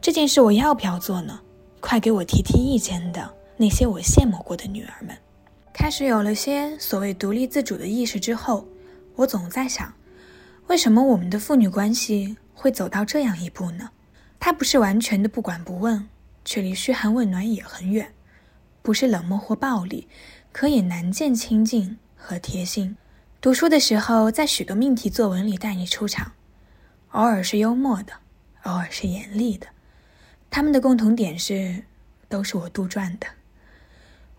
这件事我要不要做呢？快给我提提意见的那些我羡慕过的女儿们。开始有了些所谓独立自主的意识之后，我总在想，为什么我们的父女关系会走到这样一步呢？它不是完全的不管不问，却离嘘寒问暖也很远；不是冷漠或暴力，可也难见亲近和贴心。读书的时候，在许多命题作文里带你出场，偶尔是幽默的，偶尔是严厉的，他们的共同点是，都是我杜撰的。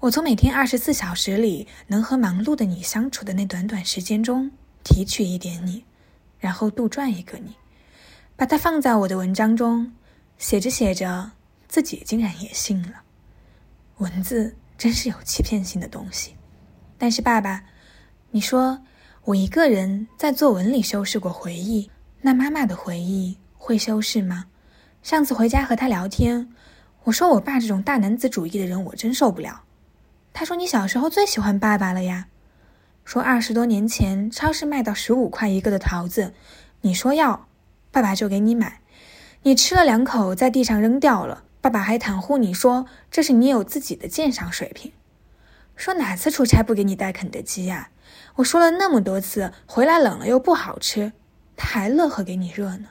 我从每天二十四小时里能和忙碌的你相处的那短短时间中提取一点你，然后杜撰一个你，把它放在我的文章中，写着写着，自己竟然也信了。文字真是有欺骗性的东西。但是爸爸，你说我一个人在作文里修饰过回忆，那妈妈的回忆会修饰吗？上次回家和他聊天，我说我爸这种大男子主义的人，我真受不了。他说：“你小时候最喜欢爸爸了呀。”说二十多年前超市卖到十五块一个的桃子，你说要，爸爸就给你买。你吃了两口，在地上扔掉了，爸爸还袒护你说这是你有自己的鉴赏水平。说哪次出差不给你带肯德基呀？我说了那么多次，回来冷了又不好吃，他还乐呵给你热呢。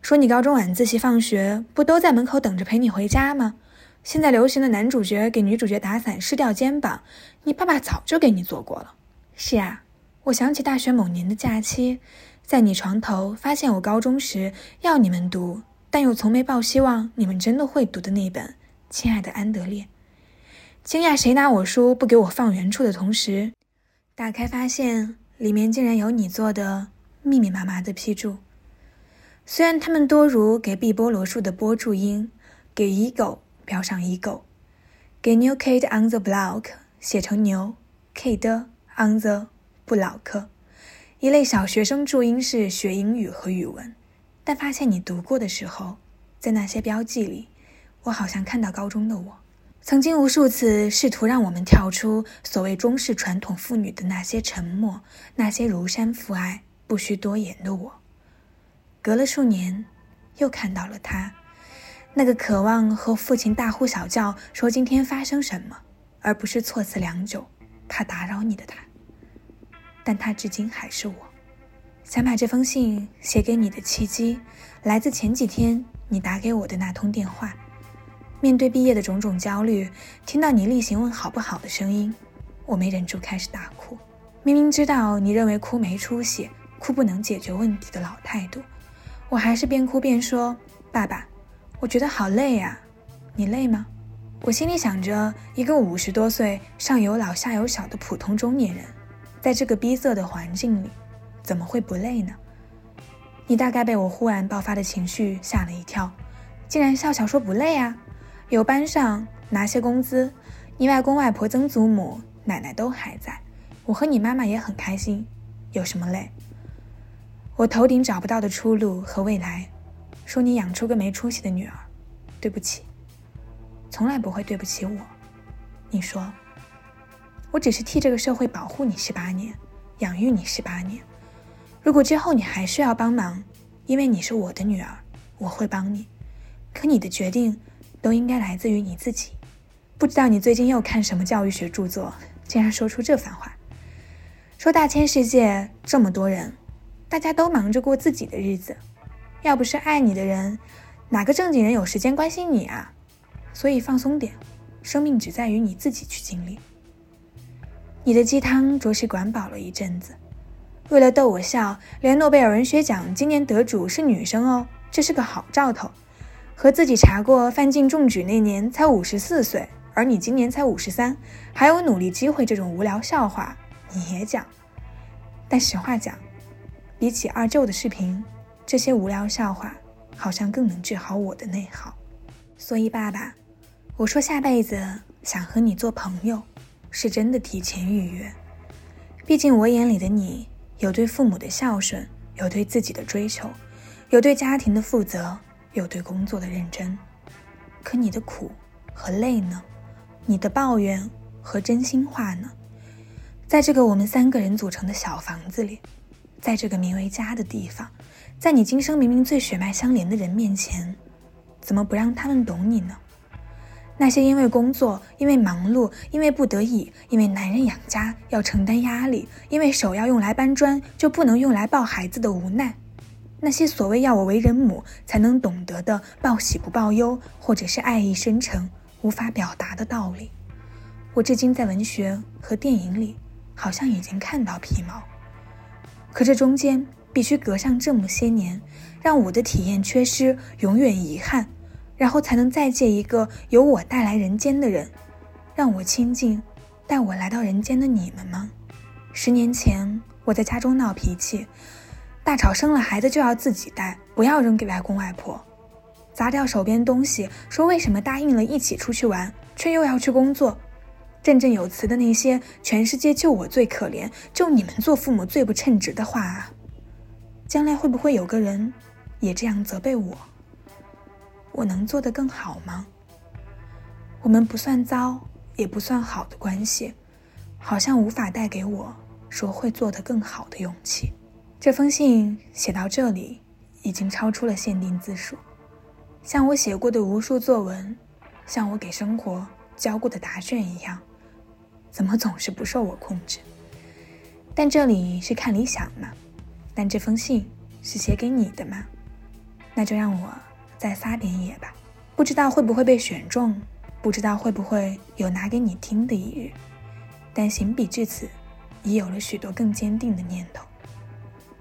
说你高中晚自习放学不都在门口等着陪你回家吗？现在流行的男主角给女主角打伞湿掉肩膀，你爸爸早就给你做过了。是啊，我想起大学某年的假期，在你床头发现我高中时要你们读，但又从没抱希望你们真的会读的那本《亲爱的安德烈》。惊讶谁拿我书不给我放原处的同时，打开发现里面竟然有你做的密密麻麻的批注。虽然他们多如给碧波罗树的波注音，给 ego 标上 ego，给 new kid on the block 写成牛 kid on the 不老克，一类小学生注音是学英语和语文。但发现你读过的时候，在那些标记里，我好像看到高中的我，曾经无数次试图让我们跳出所谓中式传统妇女的那些沉默，那些如山父爱不需多言的我。隔了数年，又看到了他，那个渴望和父亲大呼小叫说今天发生什么，而不是措辞良久，怕打扰你的他。但他至今还是我。想把这封信写给你的契机，来自前几天你打给我的那通电话。面对毕业的种种焦虑，听到你例行问好不好的声音，我没忍住开始大哭。明明知道你认为哭没出息，哭不能解决问题的老态度。我还是边哭边说：“爸爸，我觉得好累呀，你累吗？”我心里想着，一个五十多岁、上有老下有小的普通中年人，在这个逼仄的环境里，怎么会不累呢？你大概被我忽然爆发的情绪吓了一跳，竟然笑笑说不累啊，有班上拿些工资，你外公外婆、曾祖母、奶奶都还在，我和你妈妈也很开心，有什么累？我头顶找不到的出路和未来，说你养出个没出息的女儿，对不起，从来不会对不起我。你说，我只是替这个社会保护你十八年，养育你十八年。如果之后你还需要帮忙，因为你是我的女儿，我会帮你。可你的决定都应该来自于你自己。不知道你最近又看什么教育学著作，竟然说出这番话，说大千世界这么多人。大家都忙着过自己的日子，要不是爱你的人，哪个正经人有时间关心你啊？所以放松点，生命只在于你自己去经历。你的鸡汤着实管饱了一阵子，为了逗我笑，连诺贝尔文学奖今年得主是女生哦，这是个好兆头。和自己查过范进中举那年才五十四岁，而你今年才五十三，还有努力机会这种无聊笑话你也讲，但实话讲。比起二舅的视频，这些无聊笑话好像更能治好我的内耗。所以，爸爸，我说下辈子想和你做朋友，是真的提前预约。毕竟我眼里的你，有对父母的孝顺，有对自己的追求，有对家庭的负责，有对工作的认真。可你的苦和累呢？你的抱怨和真心话呢？在这个我们三个人组成的小房子里。在这个名为家的地方，在你今生明明最血脉相连的人面前，怎么不让他们懂你呢？那些因为工作、因为忙碌、因为不得已、因为男人养家要承担压力、因为手要用来搬砖就不能用来抱孩子的无奈，那些所谓要我为人母才能懂得的报喜不报忧，或者是爱意深沉无法表达的道理，我至今在文学和电影里好像已经看到皮毛。可这中间必须隔上这么些年，让我的体验缺失，永远遗憾，然后才能再借一个由我带来人间的人，让我亲近，带我来到人间的你们吗？十年前我在家中闹脾气，大吵生了孩子就要自己带，不要扔给外公外婆，砸掉手边东西，说为什么答应了一起出去玩，却又要去工作。振振有词的那些“全世界就我最可怜，就你们做父母最不称职”的话啊，将来会不会有个人也这样责备我？我能做得更好吗？我们不算糟，也不算好的关系，好像无法带给我说会做得更好的勇气。这封信写到这里，已经超出了限定字数，像我写过的无数作文，像我给生活交过的答卷一样。怎么总是不受我控制？但这里是看理想嘛？但这封信是写给你的嘛？那就让我再撒点野吧。不知道会不会被选中，不知道会不会有拿给你听的一日。但行笔至此，已有了许多更坚定的念头。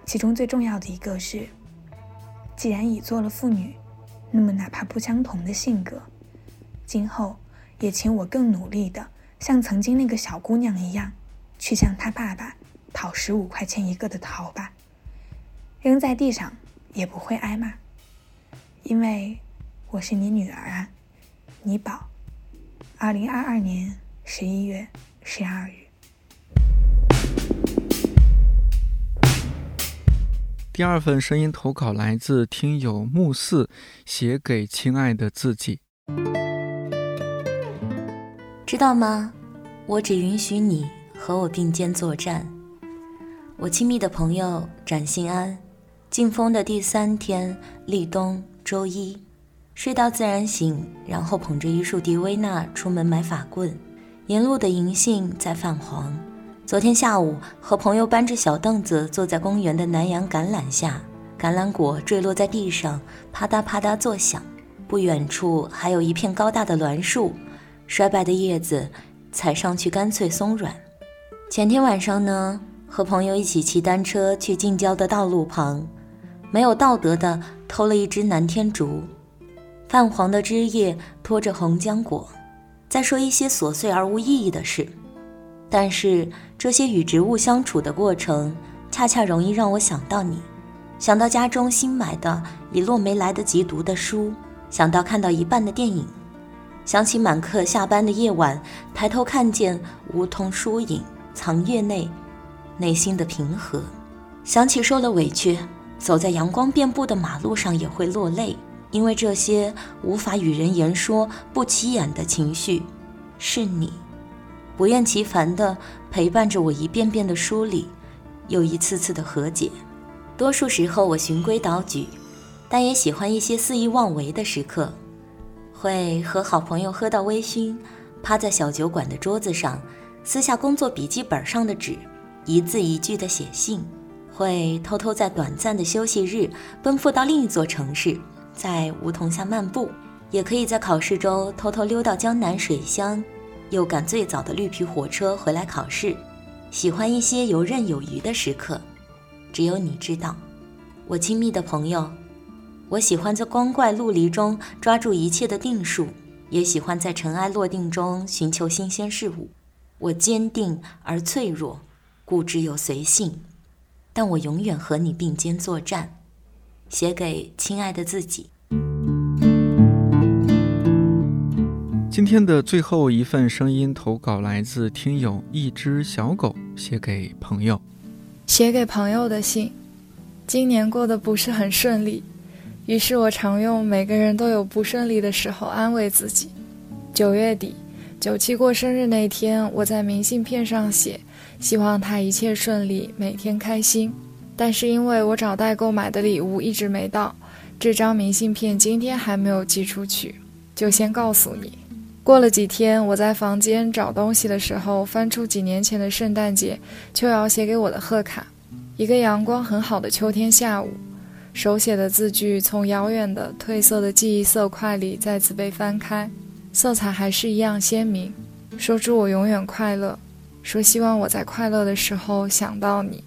其中最重要的一个是，既然已做了妇女，那么哪怕不相同的性格，今后也请我更努力的，像曾经那个小姑娘一样，去向她爸爸讨十五块钱一个的桃吧，扔在地上也不会挨骂，因为我是你女儿啊，你宝。二零二二年十一月十二日。第二份声音投稿来自听友木四，写给亲爱的自己。知道吗？我只允许你和我并肩作战。我亲密的朋友展信安，进风的第三天，立冬，周一，睡到自然醒，然后捧着一束迪维纳出门买法棍。沿路的银杏在泛黄。昨天下午，和朋友搬着小凳子坐在公园的南洋橄榄下，橄榄果坠落在地上，啪嗒啪嗒作响。不远处还有一片高大的栾树，衰败的叶子踩上去干脆松软。前天晚上呢，和朋友一起骑单车去近郊的道路旁，没有道德的偷了一只南天竹，泛黄的枝叶托着红浆果，在说一些琐碎而无意义的事。但是这些与植物相处的过程，恰恰容易让我想到你，想到家中新买的一摞没来得及读的书，想到看到一半的电影，想起满课下班的夜晚，抬头看见梧桐疏影藏叶内，内心的平和，想起受了委屈，走在阳光遍布的马路上也会落泪，因为这些无法与人言说、不起眼的情绪，是你。不厌其烦地陪伴着我一遍遍的梳理，又一次次的和解。多数时候我循规蹈矩，但也喜欢一些肆意妄为的时刻。会和好朋友喝到微醺，趴在小酒馆的桌子上，撕下工作笔记本上的纸，一字一句地写信。会偷偷在短暂的休息日奔赴到另一座城市，在梧桐下漫步。也可以在考试周偷偷溜到江南水乡。又赶最早的绿皮火车回来考试，喜欢一些游刃有余的时刻，只有你知道。我亲密的朋友，我喜欢在光怪陆离中抓住一切的定数，也喜欢在尘埃落定中寻求新鲜事物。我坚定而脆弱，固执又随性，但我永远和你并肩作战。写给亲爱的自己。今天的最后一份声音投稿来自听友一只小狗写给朋友，写给朋友的信。今年过得不是很顺利，于是我常用“每个人都有不顺利的时候”安慰自己。九月底，九七过生日那天，我在明信片上写，希望他一切顺利，每天开心。但是因为我找代购买的礼物一直没到，这张明信片今天还没有寄出去，就先告诉你。过了几天，我在房间找东西的时候，翻出几年前的圣诞节，秋瑶写给我的贺卡。一个阳光很好的秋天下午，手写的字句从遥远的褪色的记忆色块里再次被翻开，色彩还是一样鲜明。说祝我永远快乐，说希望我在快乐的时候想到你。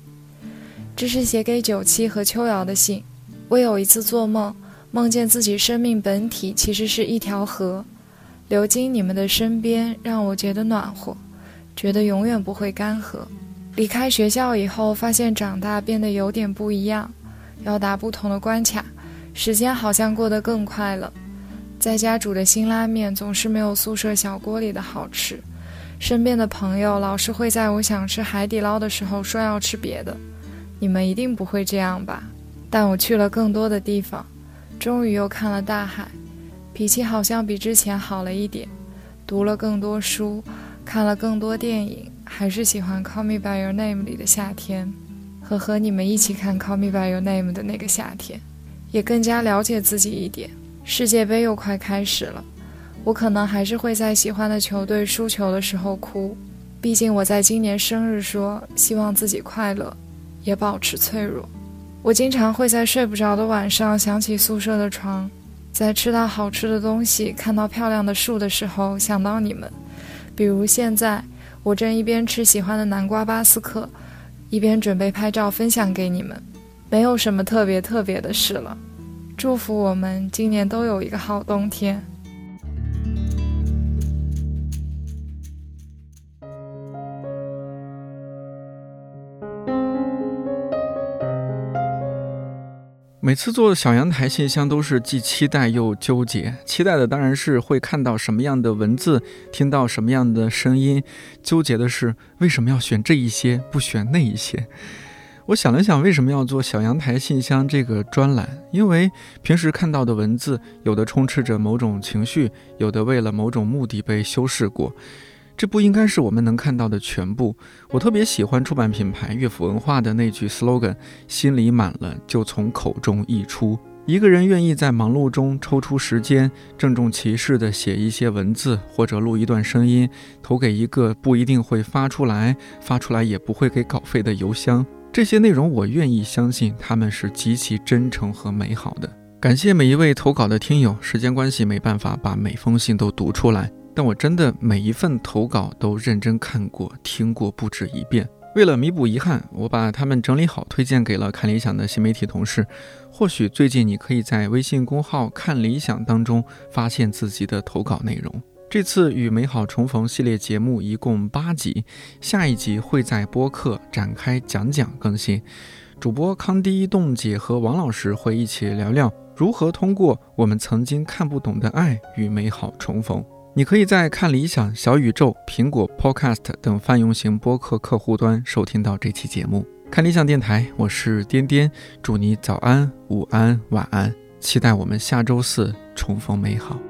这是写给九七和秋瑶的信。我有一次做梦，梦见自己生命本体其实是一条河。流经你们的身边，让我觉得暖和，觉得永远不会干涸。离开学校以后，发现长大变得有点不一样，要打不同的关卡，时间好像过得更快了。在家煮的辛拉面总是没有宿舍小锅里的好吃，身边的朋友老是会在我想吃海底捞的时候说要吃别的。你们一定不会这样吧？但我去了更多的地方，终于又看了大海。脾气好像比之前好了一点，读了更多书，看了更多电影，还是喜欢《Call Me by Your Name》里的夏天，和和你们一起看《Call Me by Your Name》的那个夏天，也更加了解自己一点。世界杯又快开始了，我可能还是会在喜欢的球队输球的时候哭，毕竟我在今年生日说希望自己快乐，也保持脆弱。我经常会在睡不着的晚上想起宿舍的床。在吃到好吃的东西、看到漂亮的树的时候，想到你们。比如现在，我正一边吃喜欢的南瓜巴斯克，一边准备拍照分享给你们。没有什么特别特别的事了。祝福我们今年都有一个好冬天。每次做小阳台信箱都是既期待又纠结。期待的当然是会看到什么样的文字，听到什么样的声音；纠结的是为什么要选这一些，不选那一些。我想了想，为什么要做小阳台信箱这个专栏？因为平时看到的文字，有的充斥着某种情绪，有的为了某种目的被修饰过。这不应该是我们能看到的全部。我特别喜欢出版品牌乐府文化的那句 slogan：“ 心里满了，就从口中溢出。”一个人愿意在忙碌中抽出时间，郑重其事地写一些文字，或者录一段声音，投给一个不一定会发出来、发出来也不会给稿费的邮箱。这些内容，我愿意相信他们是极其真诚和美好的。感谢每一位投稿的听友，时间关系没办法把每封信都读出来。但我真的每一份投稿都认真看过、听过不止一遍。为了弥补遗憾，我把它们整理好，推荐给了看理想的新媒体同事。或许最近你可以在微信公号“看理想”当中发现自己的投稿内容。这次与美好重逢系列节目一共八集，下一集会在播客展开讲讲更新。主播康迪、栋姐和王老师会一起聊聊如何通过我们曾经看不懂的爱与美好重逢。你可以在看理想、小宇宙、苹果 Podcast 等泛用型播客客户端收听到这期节目。看理想电台，我是颠颠，祝你早安、午安、晚安，期待我们下周四重逢美好。